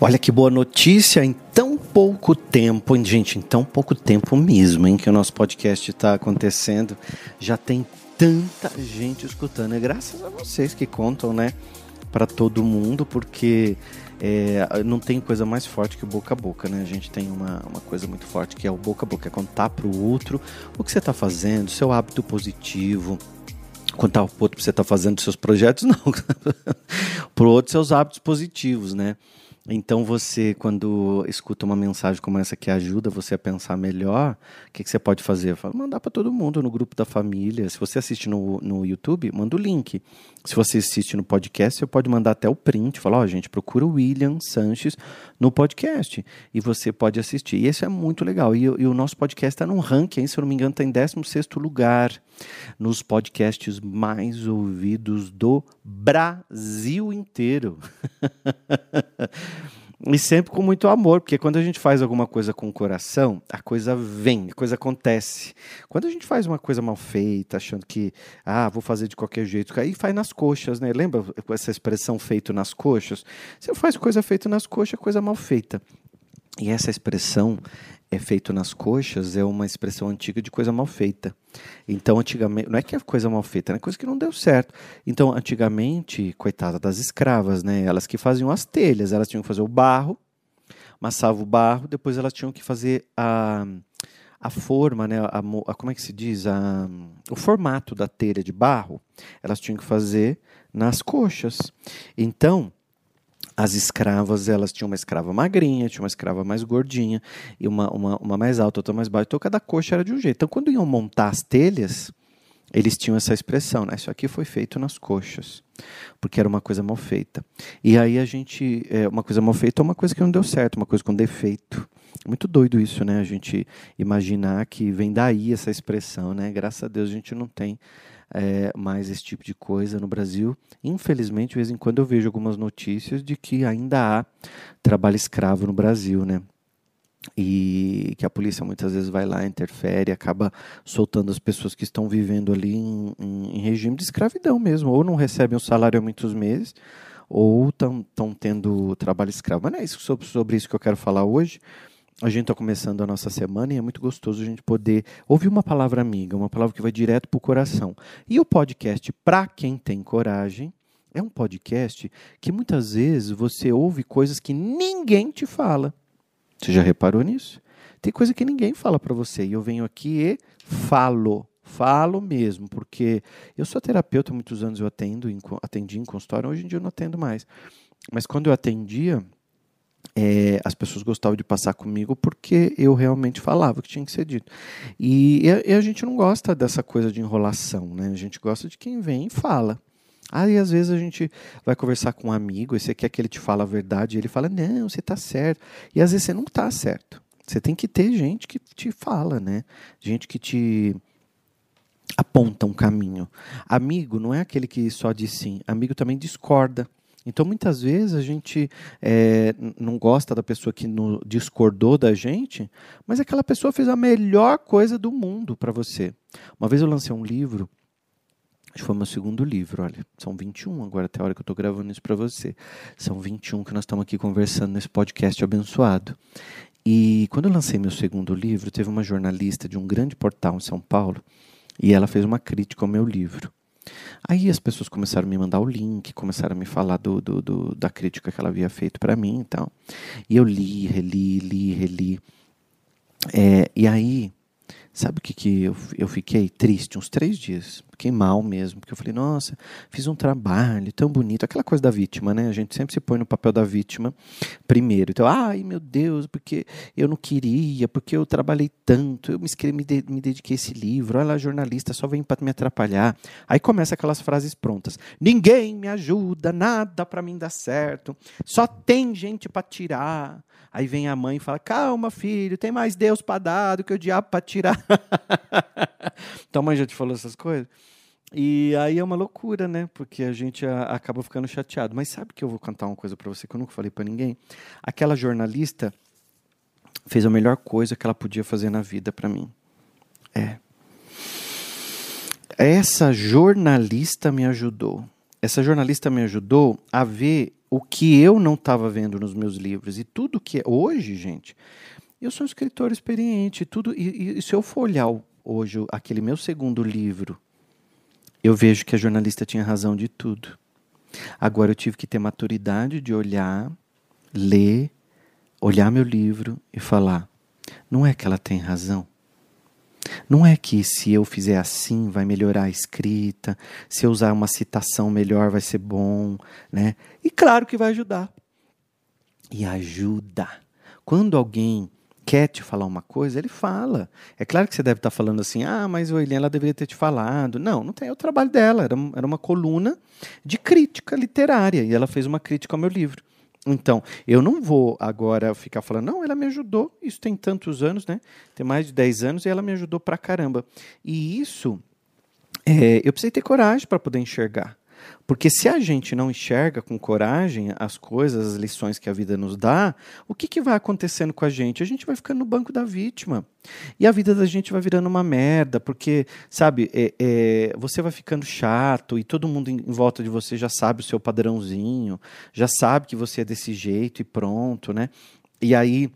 Olha que boa notícia em tão pouco tempo, gente, em tão pouco tempo mesmo, em que o nosso podcast está acontecendo, já tem tanta gente escutando. É graças a vocês que contam, né, para todo mundo, porque é, não tem coisa mais forte que o boca a boca, né? A gente tem uma, uma coisa muito forte que é o boca a boca, é contar para o outro o que você está fazendo, seu hábito positivo, contar o outro que você está fazendo seus projetos, não. para o outro seus hábitos positivos, né? Então você, quando escuta uma mensagem como essa que ajuda você a pensar melhor, o que, que você pode fazer? Fala, mandar para todo mundo no grupo da família. Se você assiste no, no YouTube, manda o link. Se você assiste no podcast, você pode mandar até o print. Falar, ó, oh, gente, procura o William Sanches no podcast. E você pode assistir. E isso é muito legal. E, e o nosso podcast está num ranking, se eu não me engano, está em 16 lugar nos podcasts mais ouvidos do Brasil inteiro. E sempre com muito amor, porque quando a gente faz alguma coisa com o coração, a coisa vem, a coisa acontece. Quando a gente faz uma coisa mal feita, achando que, ah, vou fazer de qualquer jeito, aí faz nas coxas, né? Lembra essa expressão feito nas coxas? Você faz coisa feita nas coxas, é coisa mal feita. E essa expressão é feito nas coxas é uma expressão antiga de coisa mal feita. Então, antigamente, não é que é coisa mal feita, é coisa que não deu certo. Então, antigamente, coitada das escravas, né? Elas que faziam as telhas, elas tinham que fazer o barro, amassavam o barro, depois elas tinham que fazer a, a forma, né? A, a, como é que se diz? A, o formato da telha de barro, elas tinham que fazer nas coxas. Então, as escravas, elas tinham uma escrava magrinha, tinha uma escrava mais gordinha, e uma, uma, uma mais alta, outra mais baixa. Então, cada coxa era de um jeito. Então, quando iam montar as telhas, eles tinham essa expressão, né? Isso aqui foi feito nas coxas, porque era uma coisa mal feita. E aí a gente, é, uma coisa mal feita é uma coisa que não deu certo, uma coisa com defeito. Muito doido isso, né? A gente imaginar que vem daí essa expressão, né? Graças a Deus a gente não tem é, mais esse tipo de coisa no Brasil. Infelizmente, de vez em quando eu vejo algumas notícias de que ainda há trabalho escravo no Brasil, né? e que a polícia muitas vezes vai lá, interfere, acaba soltando as pessoas que estão vivendo ali em, em, em regime de escravidão mesmo, ou não recebem o salário há muitos meses, ou estão tendo trabalho escravo. Mas não é isso, sobre, sobre isso que eu quero falar hoje. A gente está começando a nossa semana e é muito gostoso a gente poder ouvir uma palavra amiga, uma palavra que vai direto para o coração. E o podcast, para quem tem coragem, é um podcast que muitas vezes você ouve coisas que ninguém te fala. Você já reparou nisso? Tem coisa que ninguém fala para você e eu venho aqui e falo. Falo mesmo, porque eu sou terapeuta, muitos anos eu atendo, atendi em consultório, hoje em dia eu não atendo mais. Mas quando eu atendia, é, as pessoas gostavam de passar comigo porque eu realmente falava o que tinha que ser dito. E, e, a gente não gosta dessa coisa de enrolação, né? A gente gosta de quem vem e fala. Aí às vezes a gente vai conversar com um amigo e você quer que ele te fale a verdade e ele fala, não, você está certo. E às vezes você não está certo. Você tem que ter gente que te fala, né? Gente que te aponta um caminho. Amigo não é aquele que só diz sim. Amigo também discorda. Então, muitas vezes a gente é, não gosta da pessoa que no, discordou da gente, mas aquela pessoa fez a melhor coisa do mundo para você. Uma vez eu lancei um livro, acho que foi meu segundo livro, olha, são 21 agora, até a hora que eu estou gravando isso para você. São 21 que nós estamos aqui conversando nesse podcast abençoado. E quando eu lancei meu segundo livro, teve uma jornalista de um grande portal em São Paulo e ela fez uma crítica ao meu livro. Aí as pessoas começaram a me mandar o link, começaram a me falar do, do, do da crítica que ela havia feito para mim e. E eu li, reli, li, reli. É, e aí Sabe o que, que eu, eu fiquei triste uns três dias? Fiquei mal mesmo, porque eu falei, nossa, fiz um trabalho tão bonito. Aquela coisa da vítima, né? A gente sempre se põe no papel da vítima primeiro. Então, ai meu Deus, porque eu não queria, porque eu trabalhei tanto, eu me, de, me dediquei a esse livro, olha lá, jornalista, só vem para me atrapalhar. Aí começa aquelas frases prontas. Ninguém me ajuda, nada para mim dar certo, só tem gente para tirar. Aí vem a mãe e fala: Calma, filho, tem mais Deus para dar do que o diabo para tirar. Tua mãe já te falou essas coisas? E aí é uma loucura, né? Porque a gente a, acaba ficando chateado. Mas sabe que eu vou cantar uma coisa para você que eu nunca falei para ninguém? Aquela jornalista fez a melhor coisa que ela podia fazer na vida para mim. É. Essa jornalista me ajudou. Essa jornalista me ajudou a ver o que eu não estava vendo nos meus livros e tudo que é hoje, gente, eu sou um escritor experiente, tudo e, e se eu for olhar hoje aquele meu segundo livro, eu vejo que a jornalista tinha razão de tudo. Agora eu tive que ter maturidade de olhar, ler, olhar meu livro e falar: não é que ela tem razão. Não é que se eu fizer assim vai melhorar a escrita, se eu usar uma citação melhor vai ser bom, né? E claro que vai ajudar. E ajuda. Quando alguém quer te falar uma coisa, ele fala. É claro que você deve estar falando assim, ah, mas o Eliane ela deveria ter te falado. Não, não tem. É o trabalho dela. Era, era uma coluna de crítica literária. E ela fez uma crítica ao meu livro. Então, eu não vou agora ficar falando, não, ela me ajudou, isso tem tantos anos, né? Tem mais de 10 anos e ela me ajudou pra caramba. E isso, é, eu precisei ter coragem para poder enxergar. Porque se a gente não enxerga com coragem as coisas, as lições que a vida nos dá, o que, que vai acontecendo com a gente? A gente vai ficando no banco da vítima. E a vida da gente vai virando uma merda, porque, sabe, é, é, você vai ficando chato e todo mundo em, em volta de você já sabe o seu padrãozinho, já sabe que você é desse jeito e pronto, né? E aí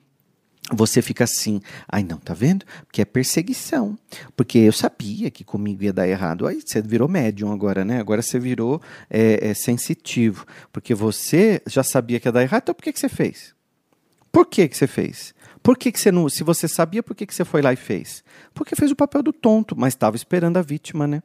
você fica assim, ai não, tá vendo? Porque é perseguição. Porque eu sabia que comigo ia dar errado. Aí você virou médium agora, né? Agora você virou é, é, sensitivo. Porque você já sabia que ia dar errado, então por que, que você fez? Por que, que você fez? Por que, que você não. Se você sabia, por que, que você foi lá e fez? Porque fez o papel do tonto, mas estava esperando a vítima, né?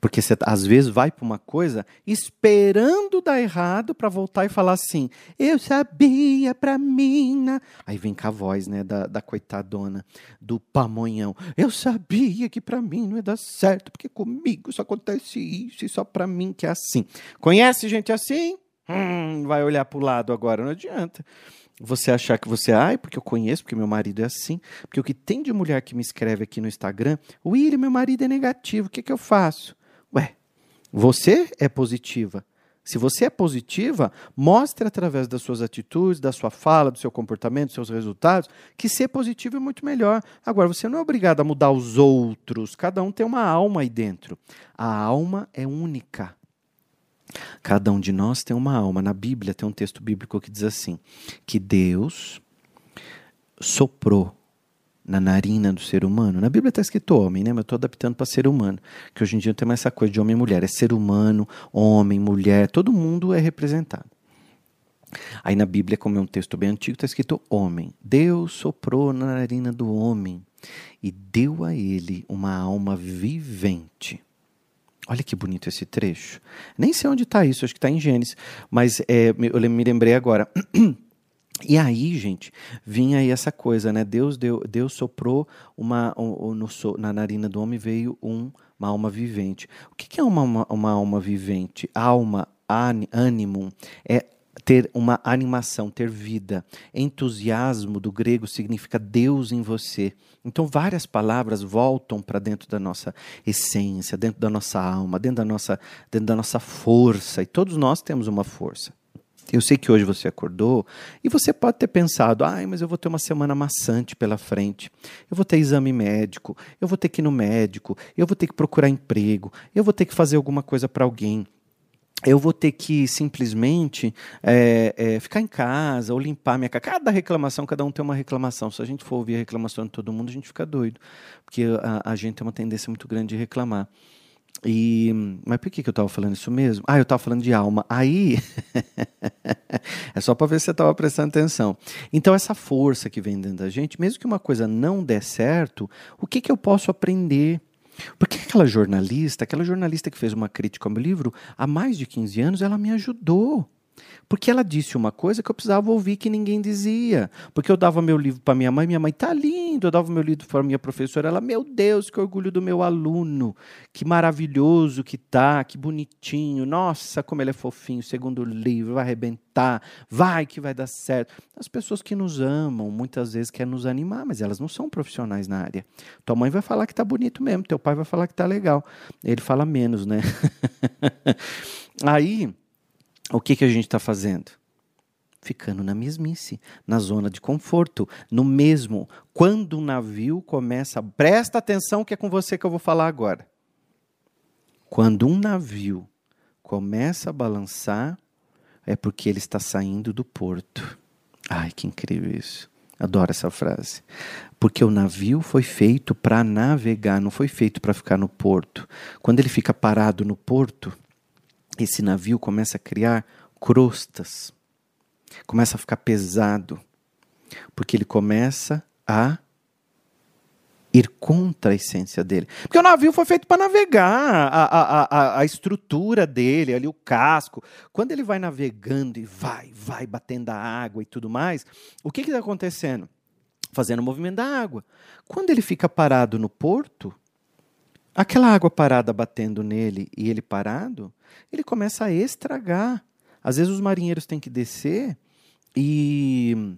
Porque você às vezes vai para uma coisa esperando dar errado para voltar e falar assim: eu sabia para mim. Aí vem com a voz né, da, da coitadona, do pamonhão: eu sabia que para mim não ia dar certo, porque comigo só acontece isso e só para mim que é assim. Conhece gente assim? Hum, vai olhar para o lado agora, não adianta você achar que você, ai, porque eu conheço, porque meu marido é assim. Porque o que tem de mulher que me escreve aqui no Instagram, William, meu marido é negativo, o que, que eu faço? Ué, você é positiva. Se você é positiva, mostre através das suas atitudes, da sua fala, do seu comportamento, dos seus resultados, que ser positivo é muito melhor. Agora, você não é obrigado a mudar os outros. Cada um tem uma alma aí dentro. A alma é única. Cada um de nós tem uma alma. Na Bíblia tem um texto bíblico que diz assim: que Deus soprou na narina do ser humano. Na Bíblia está escrito homem, né? Mas eu estou adaptando para ser humano. Que hoje em dia não tem mais essa coisa de homem e mulher. É ser humano, homem, mulher, todo mundo é representado. Aí na Bíblia, como é um texto bem antigo, está escrito homem. Deus soprou na narina do homem e deu a ele uma alma vivente. Olha que bonito esse trecho. Nem sei onde está isso, acho que está em Gênesis, mas é, eu me lembrei agora. E aí, gente, vinha aí essa coisa, né? Deus deu, Deus soprou uma um, no, na narina do homem veio um, uma alma vivente. O que, que é uma, uma, uma alma vivente? Alma, ânimo, é ter uma animação, ter vida. Entusiasmo do grego significa Deus em você. Então várias palavras voltam para dentro da nossa essência, dentro da nossa alma, dentro da nossa, dentro da nossa força. E todos nós temos uma força. Eu sei que hoje você acordou e você pode ter pensado: ai, mas eu vou ter uma semana maçante pela frente. Eu vou ter exame médico, eu vou ter que ir no médico, eu vou ter que procurar emprego, eu vou ter que fazer alguma coisa para alguém eu vou ter que simplesmente é, é, ficar em casa ou limpar minha casa. Cada reclamação, cada um tem uma reclamação. Se a gente for ouvir a reclamação de todo mundo, a gente fica doido, porque a, a gente tem uma tendência muito grande de reclamar. E, mas por que, que eu estava falando isso mesmo? Ah, eu estava falando de alma. Aí, é só para ver se você estava prestando atenção. Então, essa força que vem dentro da gente, mesmo que uma coisa não dê certo, o que, que eu posso aprender? Porque aquela jornalista, aquela jornalista que fez uma crítica ao meu livro, há mais de 15 anos, ela me ajudou. Porque ela disse uma coisa que eu precisava ouvir que ninguém dizia. Porque eu dava meu livro para minha mãe, minha mãe tá lindo. Eu dava meu livro para minha professora, ela, meu Deus, que orgulho do meu aluno. Que maravilhoso que tá, que bonitinho. Nossa, como ele é fofinho. Segundo livro, vai arrebentar. Vai que vai dar certo. As pessoas que nos amam, muitas vezes querem nos animar, mas elas não são profissionais na área. Tua mãe vai falar que tá bonito mesmo, teu pai vai falar que tá legal. Ele fala menos, né? Aí, o que, que a gente está fazendo? Ficando na mesmice, na zona de conforto, no mesmo. Quando o navio começa. Presta atenção que é com você que eu vou falar agora. Quando um navio começa a balançar, é porque ele está saindo do porto. Ai, que incrível isso. Adoro essa frase. Porque o navio foi feito para navegar, não foi feito para ficar no porto. Quando ele fica parado no porto, esse navio começa a criar crostas, começa a ficar pesado, porque ele começa a ir contra a essência dele. Porque o navio foi feito para navegar, a, a, a, a estrutura dele, ali o casco. Quando ele vai navegando e vai, vai batendo a água e tudo mais, o que está acontecendo? Fazendo o movimento da água. Quando ele fica parado no porto, aquela água parada batendo nele e ele parado, ele começa a estragar. Às vezes os marinheiros têm que descer e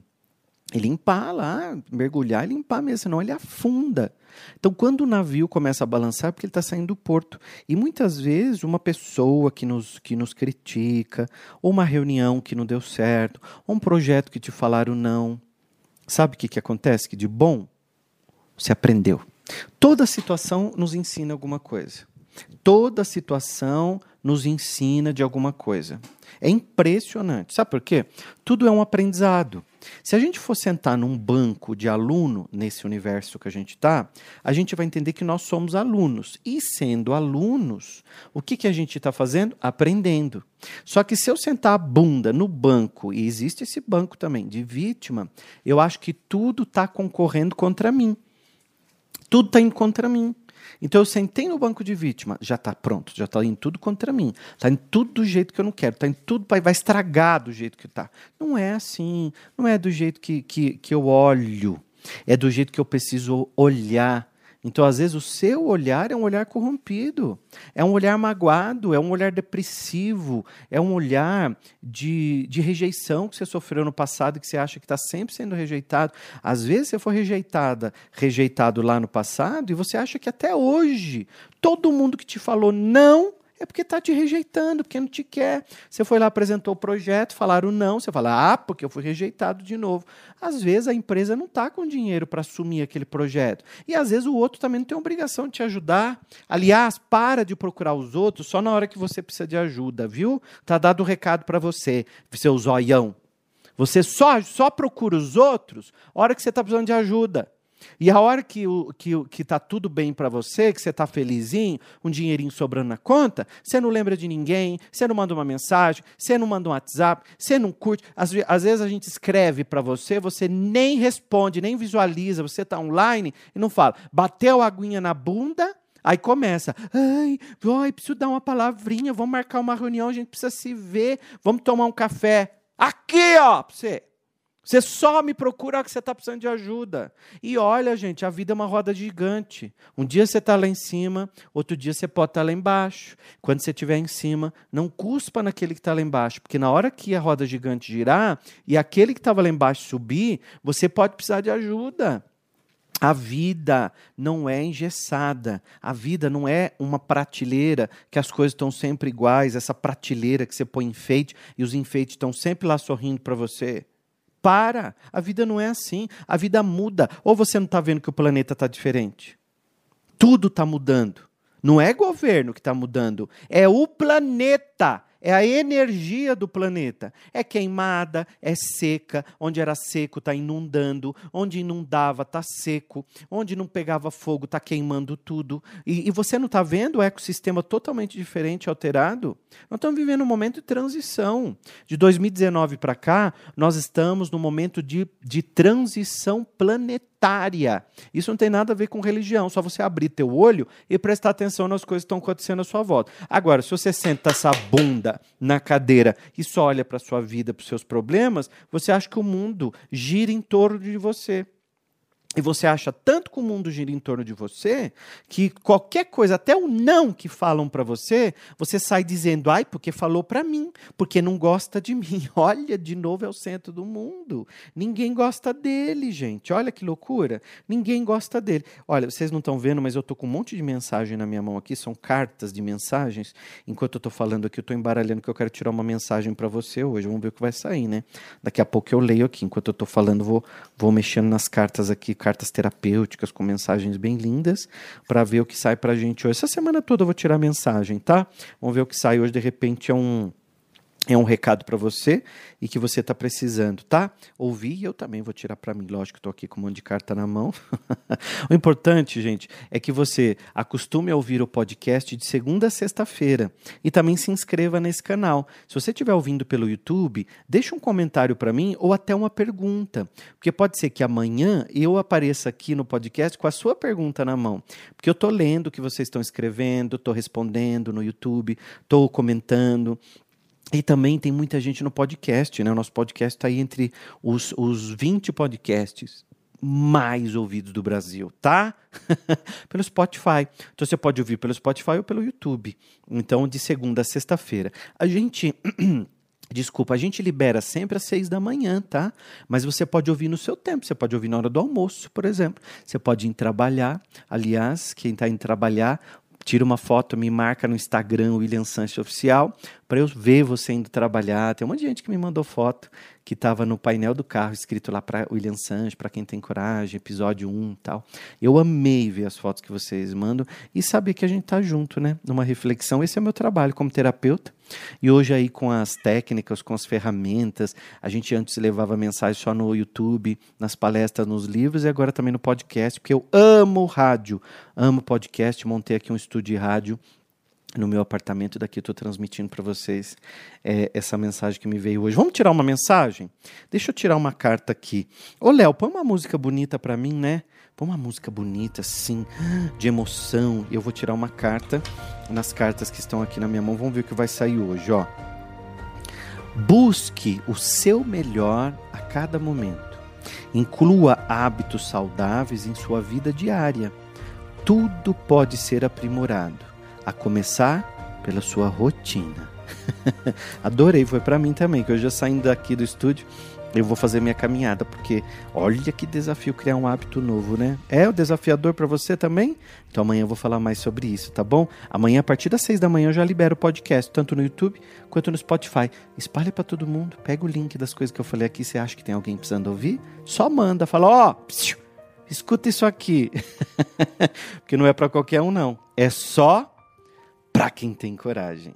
e limpar lá, mergulhar e limpar mesmo, senão ele afunda. Então, quando o navio começa a balançar, é porque ele está saindo do porto. E muitas vezes, uma pessoa que nos, que nos critica, ou uma reunião que não deu certo, ou um projeto que te falaram não. Sabe o que, que acontece? Que de bom, você aprendeu. Toda situação nos ensina alguma coisa. Toda situação nos ensina de alguma coisa. É impressionante. Sabe por quê? Tudo é um aprendizado. Se a gente for sentar num banco de aluno nesse universo que a gente está, a gente vai entender que nós somos alunos. E sendo alunos, o que, que a gente está fazendo? Aprendendo. Só que se eu sentar a bunda no banco, e existe esse banco também de vítima, eu acho que tudo está concorrendo contra mim. Tudo está indo contra mim. Então eu sentei no banco de vítima, já está pronto, já está indo tudo contra mim, está indo tudo do jeito que eu não quero, está indo tudo vai, vai estragar do jeito que está. Não é assim, não é do jeito que, que, que eu olho, é do jeito que eu preciso olhar então, às vezes, o seu olhar é um olhar corrompido, é um olhar magoado, é um olhar depressivo, é um olhar de, de rejeição que você sofreu no passado e que você acha que está sempre sendo rejeitado. Às vezes, você foi rejeitada, rejeitado lá no passado e você acha que até hoje todo mundo que te falou não é porque está te rejeitando, porque não te quer. Você foi lá, apresentou o projeto, falaram não, você fala, ah, porque eu fui rejeitado de novo. Às vezes a empresa não está com dinheiro para assumir aquele projeto. E às vezes o outro também não tem obrigação de te ajudar. Aliás, para de procurar os outros só na hora que você precisa de ajuda, viu? Tá dado o um recado para você, seu zoião. Você só, só procura os outros na hora que você está precisando de ajuda. E a hora que o que, que tá tudo bem para você, que você está felizinho, um dinheirinho sobrando na conta, você não lembra de ninguém, você não manda uma mensagem, você não manda um WhatsApp, você não curte. Às, às vezes a gente escreve para você, você nem responde, nem visualiza, você está online e não fala. Bateu a aguinha na bunda, Aí começa, ai, ai, preciso dar uma palavrinha, vamos marcar uma reunião, a gente precisa se ver, vamos tomar um café. Aqui, ó, para você. Você só me procura que você está precisando de ajuda. E olha, gente, a vida é uma roda gigante. Um dia você está lá em cima, outro dia você pode estar tá lá embaixo. Quando você estiver em cima, não cuspa naquele que está lá embaixo, porque na hora que a roda gigante girar e aquele que estava lá embaixo subir, você pode precisar de ajuda. A vida não é engessada. A vida não é uma prateleira que as coisas estão sempre iguais, essa prateleira que você põe enfeite e os enfeites estão sempre lá sorrindo para você. Para! A vida não é assim. A vida muda. Ou você não está vendo que o planeta está diferente? Tudo está mudando. Não é governo que está mudando, é o planeta é a energia do planeta. É queimada, é seca, onde era seco está inundando, onde inundava está seco, onde não pegava fogo está queimando tudo. E, e você não está vendo o ecossistema totalmente diferente, alterado? Nós estamos vivendo um momento de transição. De 2019 para cá, nós estamos no momento de, de transição planetária isso não tem nada a ver com religião, só você abrir teu olho e prestar atenção nas coisas que estão acontecendo à sua volta. Agora, se você senta essa bunda na cadeira e só olha para a sua vida, para os seus problemas, você acha que o mundo gira em torno de você. E você acha tanto que o mundo gira em torno de você, que qualquer coisa, até o não que falam para você, você sai dizendo, ai, porque falou para mim, porque não gosta de mim. Olha, de novo é o centro do mundo. Ninguém gosta dele, gente. Olha que loucura. Ninguém gosta dele. Olha, vocês não estão vendo, mas eu tô com um monte de mensagem na minha mão aqui, são cartas de mensagens. Enquanto eu tô falando aqui, eu tô embaralhando que eu quero tirar uma mensagem para você hoje. Vamos ver o que vai sair, né? Daqui a pouco eu leio aqui. Enquanto eu tô falando, vou, vou mexendo nas cartas aqui cartas terapêuticas com mensagens bem lindas para ver o que sai para gente hoje. Essa semana toda eu vou tirar mensagem, tá? Vamos ver o que sai hoje. De repente é um é um recado para você e que você está precisando, tá? Ouvir e eu também vou tirar para mim, lógico, estou aqui com um monte de carta na mão. o importante, gente, é que você acostume a ouvir o podcast de segunda a sexta-feira e também se inscreva nesse canal. Se você estiver ouvindo pelo YouTube, deixa um comentário para mim ou até uma pergunta, porque pode ser que amanhã eu apareça aqui no podcast com a sua pergunta na mão, porque eu estou lendo o que vocês estão escrevendo, estou respondendo no YouTube, estou comentando. E também tem muita gente no podcast, né? O nosso podcast está aí entre os, os 20 podcasts mais ouvidos do Brasil, tá? pelo Spotify. Então você pode ouvir pelo Spotify ou pelo YouTube. Então, de segunda a sexta-feira. A gente. Desculpa, a gente libera sempre às seis da manhã, tá? Mas você pode ouvir no seu tempo. Você pode ouvir na hora do almoço, por exemplo. Você pode ir trabalhar. Aliás, quem está indo trabalhar, tira uma foto, me marca no Instagram, William Sanches Oficial, para eu ver você indo trabalhar. Tem um monte de gente que me mandou foto que estava no painel do carro, escrito lá para William Sanches, para quem tem coragem, episódio 1 e tal. Eu amei ver as fotos que vocês mandam e saber que a gente tá junto, né? Numa reflexão. Esse é o meu trabalho como terapeuta. E hoje aí com as técnicas, com as ferramentas, a gente antes levava mensagem só no YouTube, nas palestras, nos livros e agora também no podcast, porque eu amo rádio, amo podcast, montei aqui um estúdio de rádio no meu apartamento daqui estou transmitindo para vocês é, essa mensagem que me veio hoje. Vamos tirar uma mensagem? Deixa eu tirar uma carta aqui. Ô Léo, põe uma música bonita para mim, né? Põe uma música bonita, assim, de emoção. Eu vou tirar uma carta nas cartas que estão aqui na minha mão. Vamos ver o que vai sair hoje, ó. Busque o seu melhor a cada momento. Inclua hábitos saudáveis em sua vida diária. Tudo pode ser aprimorado a começar pela sua rotina. Adorei, foi para mim também, que eu já saindo daqui do estúdio, eu vou fazer minha caminhada, porque olha que desafio criar um hábito novo, né? É o desafiador para você também? Então amanhã eu vou falar mais sobre isso, tá bom? Amanhã, a partir das seis da manhã, eu já libero o podcast, tanto no YouTube quanto no Spotify. Espalhe para todo mundo, pega o link das coisas que eu falei aqui, você acha que tem alguém precisando ouvir? Só manda, fala, ó, oh, escuta isso aqui. porque não é para qualquer um, não. É só para quem tem coragem.